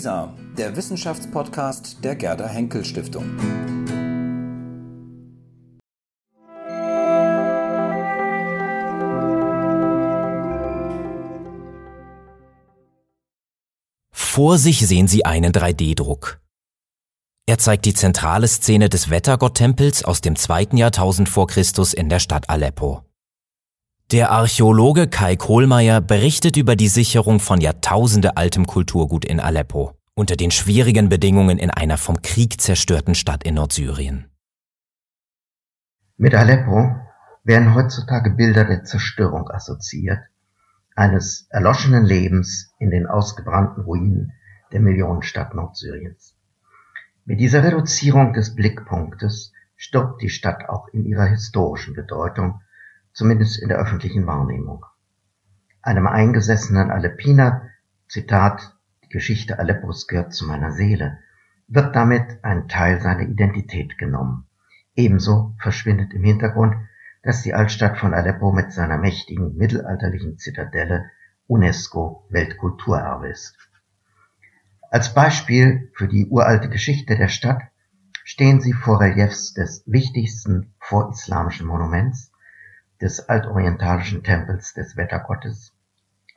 WISA, der Wissenschaftspodcast der Gerda Henkel Stiftung. Vor sich sehen Sie einen 3D-Druck. Er zeigt die zentrale Szene des Wettergotttempels aus dem zweiten Jahrtausend vor Christus in der Stadt Aleppo. Der Archäologe Kai Kohlmeier berichtet über die Sicherung von Jahrtausende altem Kulturgut in Aleppo unter den schwierigen Bedingungen in einer vom Krieg zerstörten Stadt in Nordsyrien. Mit Aleppo werden heutzutage Bilder der Zerstörung assoziiert, eines erloschenen Lebens in den ausgebrannten Ruinen der Millionenstadt Nordsyriens. Mit dieser Reduzierung des Blickpunktes stirbt die Stadt auch in ihrer historischen Bedeutung zumindest in der öffentlichen Wahrnehmung. Einem eingesessenen Aleppiner, Zitat, Geschichte Aleppos gehört zu meiner Seele, wird damit ein Teil seiner Identität genommen. Ebenso verschwindet im Hintergrund, dass die Altstadt von Aleppo mit seiner mächtigen mittelalterlichen Zitadelle UNESCO Weltkulturerbe ist. Als Beispiel für die uralte Geschichte der Stadt stehen sie vor Reliefs des wichtigsten vorislamischen Monuments, des altorientalischen Tempels des Wettergottes,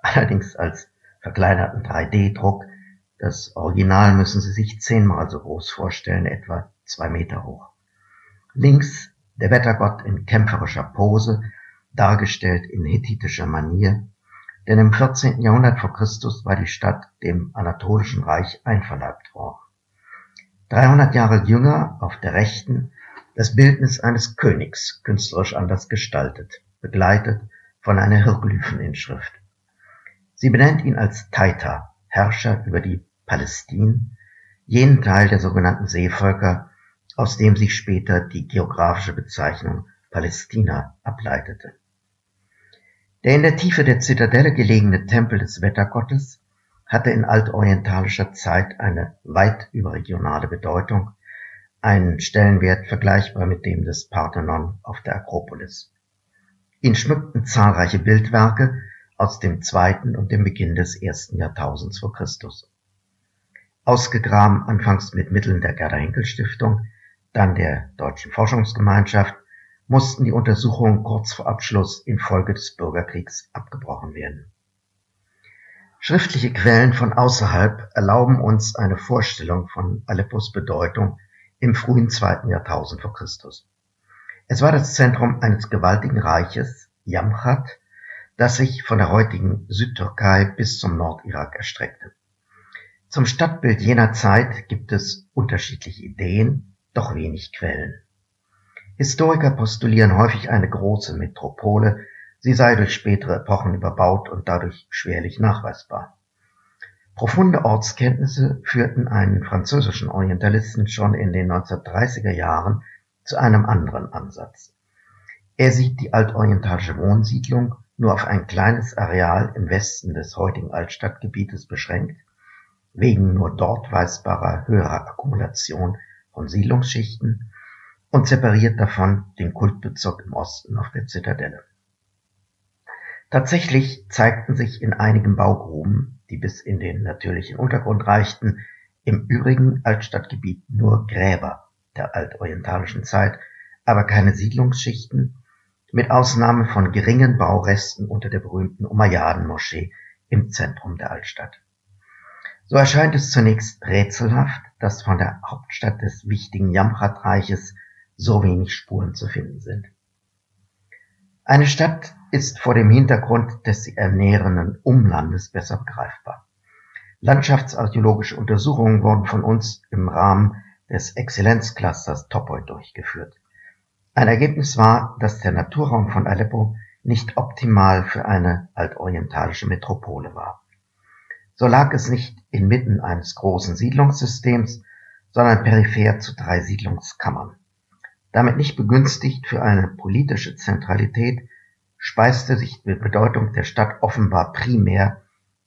allerdings als verkleinerten 3D-Druck. Das Original müssen Sie sich zehnmal so groß vorstellen, etwa zwei Meter hoch. Links der Wettergott in kämpferischer Pose, dargestellt in hethitischer Manier, denn im 14. Jahrhundert vor Christus war die Stadt dem Anatolischen Reich einverleibt worden. 300 Jahre jünger auf der rechten das Bildnis eines Königs künstlerisch anders gestaltet, begleitet von einer Hieroglypheninschrift. Sie benennt ihn als Taita, Herrscher über die Palästin, jenen Teil der sogenannten Seevölker, aus dem sich später die geografische Bezeichnung Palästina ableitete. Der in der Tiefe der Zitadelle gelegene Tempel des Wettergottes hatte in altorientalischer Zeit eine weit überregionale Bedeutung einen Stellenwert vergleichbar mit dem des Parthenon auf der Akropolis. Ihn schmückten zahlreiche Bildwerke aus dem zweiten und dem Beginn des ersten Jahrtausends vor Christus. Ausgegraben anfangs mit Mitteln der Gerda Henkel Stiftung, dann der Deutschen Forschungsgemeinschaft, mussten die Untersuchungen kurz vor Abschluss infolge des Bürgerkriegs abgebrochen werden. Schriftliche Quellen von außerhalb erlauben uns eine Vorstellung von Aleppos Bedeutung im frühen zweiten Jahrtausend vor Christus. Es war das Zentrum eines gewaltigen Reiches, Yamchat, das sich von der heutigen Südtürkei bis zum Nordirak erstreckte. Zum Stadtbild jener Zeit gibt es unterschiedliche Ideen, doch wenig Quellen. Historiker postulieren häufig eine große Metropole, sie sei durch spätere Epochen überbaut und dadurch schwerlich nachweisbar. Profunde Ortskenntnisse führten einen französischen Orientalisten schon in den 1930er Jahren zu einem anderen Ansatz. Er sieht die altorientalische Wohnsiedlung nur auf ein kleines Areal im Westen des heutigen Altstadtgebietes beschränkt, wegen nur dort weisbarer höherer Akkumulation von Siedlungsschichten und separiert davon den Kultbezirk im Osten auf der Zitadelle. Tatsächlich zeigten sich in einigen Baugruben die bis in den natürlichen Untergrund reichten, im übrigen Altstadtgebiet nur Gräber der altorientalischen Zeit, aber keine Siedlungsschichten, mit Ausnahme von geringen Bauresten unter der berühmten Umayyaden-Moschee im Zentrum der Altstadt. So erscheint es zunächst rätselhaft, dass von der Hauptstadt des wichtigen Jamchat-Reiches so wenig Spuren zu finden sind. Eine Stadt ist vor dem Hintergrund des sie ernährenden Umlandes besser begreifbar. Landschaftsarchäologische Untersuchungen wurden von uns im Rahmen des Exzellenzclusters Topoi durchgeführt. Ein Ergebnis war, dass der Naturraum von Aleppo nicht optimal für eine altorientalische Metropole war. So lag es nicht inmitten eines großen Siedlungssystems, sondern peripher zu drei Siedlungskammern. Damit nicht begünstigt für eine politische Zentralität, speiste sich die Bedeutung der Stadt offenbar primär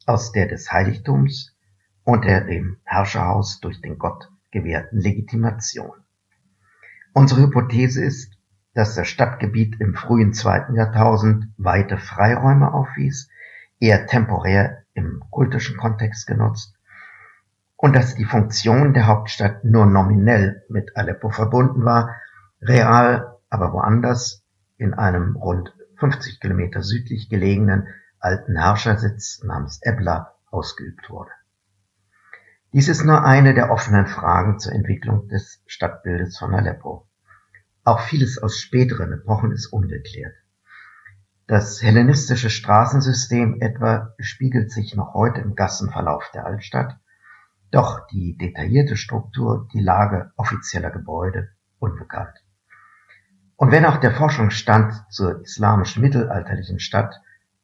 aus der des Heiligtums und der dem Herrscherhaus durch den Gott gewährten Legitimation. Unsere Hypothese ist, dass das Stadtgebiet im frühen zweiten Jahrtausend weite Freiräume aufwies, eher temporär im kultischen Kontext genutzt und dass die Funktion der Hauptstadt nur nominell mit Aleppo verbunden war, real aber woanders in einem rund 50 Kilometer südlich gelegenen alten Herrschersitz namens Ebla ausgeübt wurde. Dies ist nur eine der offenen Fragen zur Entwicklung des Stadtbildes von Aleppo. Auch vieles aus späteren Epochen ist ungeklärt. Das hellenistische Straßensystem etwa spiegelt sich noch heute im Gassenverlauf der Altstadt, doch die detaillierte Struktur, die Lage offizieller Gebäude unbekannt. Und wenn auch der Forschungsstand zur islamisch-mittelalterlichen Stadt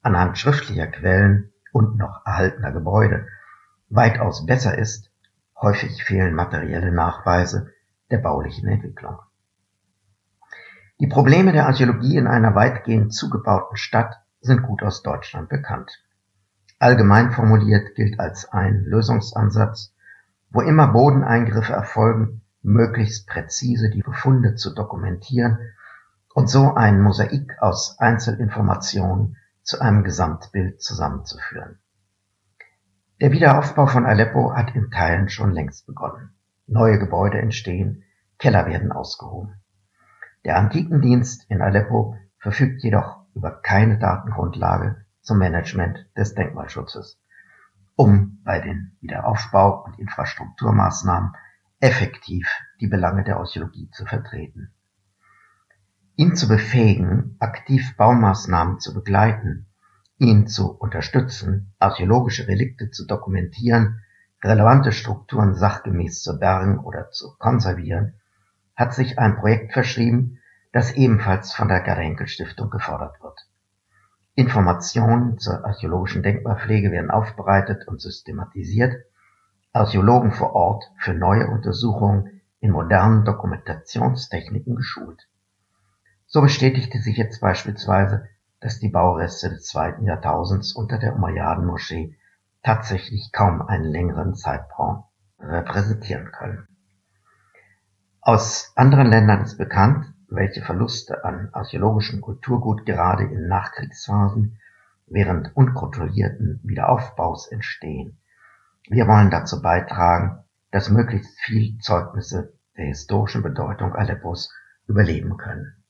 anhand schriftlicher Quellen und noch erhaltener Gebäude weitaus besser ist, häufig fehlen materielle Nachweise der baulichen Entwicklung. Die Probleme der Archäologie in einer weitgehend zugebauten Stadt sind gut aus Deutschland bekannt. Allgemein formuliert gilt als ein Lösungsansatz, wo immer Bodeneingriffe erfolgen, möglichst präzise die Befunde zu dokumentieren und so ein Mosaik aus Einzelinformationen zu einem Gesamtbild zusammenzuführen. Der Wiederaufbau von Aleppo hat in Teilen schon längst begonnen. Neue Gebäude entstehen, Keller werden ausgehoben. Der Antikendienst in Aleppo verfügt jedoch über keine Datengrundlage zum Management des Denkmalschutzes, um bei den Wiederaufbau- und Infrastrukturmaßnahmen effektiv die Belange der Archäologie zu vertreten. Ihn zu befähigen, aktiv Baumaßnahmen zu begleiten, ihn zu unterstützen, archäologische Relikte zu dokumentieren, relevante Strukturen sachgemäß zu bergen oder zu konservieren, hat sich ein Projekt verschrieben, das ebenfalls von der Gerda Stiftung gefordert wird. Informationen zur archäologischen Denkmalpflege werden aufbereitet und systematisiert, Archäologen vor Ort für neue Untersuchungen in modernen Dokumentationstechniken geschult. So bestätigte sich jetzt beispielsweise, dass die Baureste des zweiten Jahrtausends unter der Umayyaden-Moschee tatsächlich kaum einen längeren Zeitraum repräsentieren können. Aus anderen Ländern ist bekannt, welche Verluste an archäologischem Kulturgut gerade in Nachkriegsphasen während unkontrollierten Wiederaufbaus entstehen. Wir wollen dazu beitragen, dass möglichst viel Zeugnisse der historischen Bedeutung Aleppos überleben können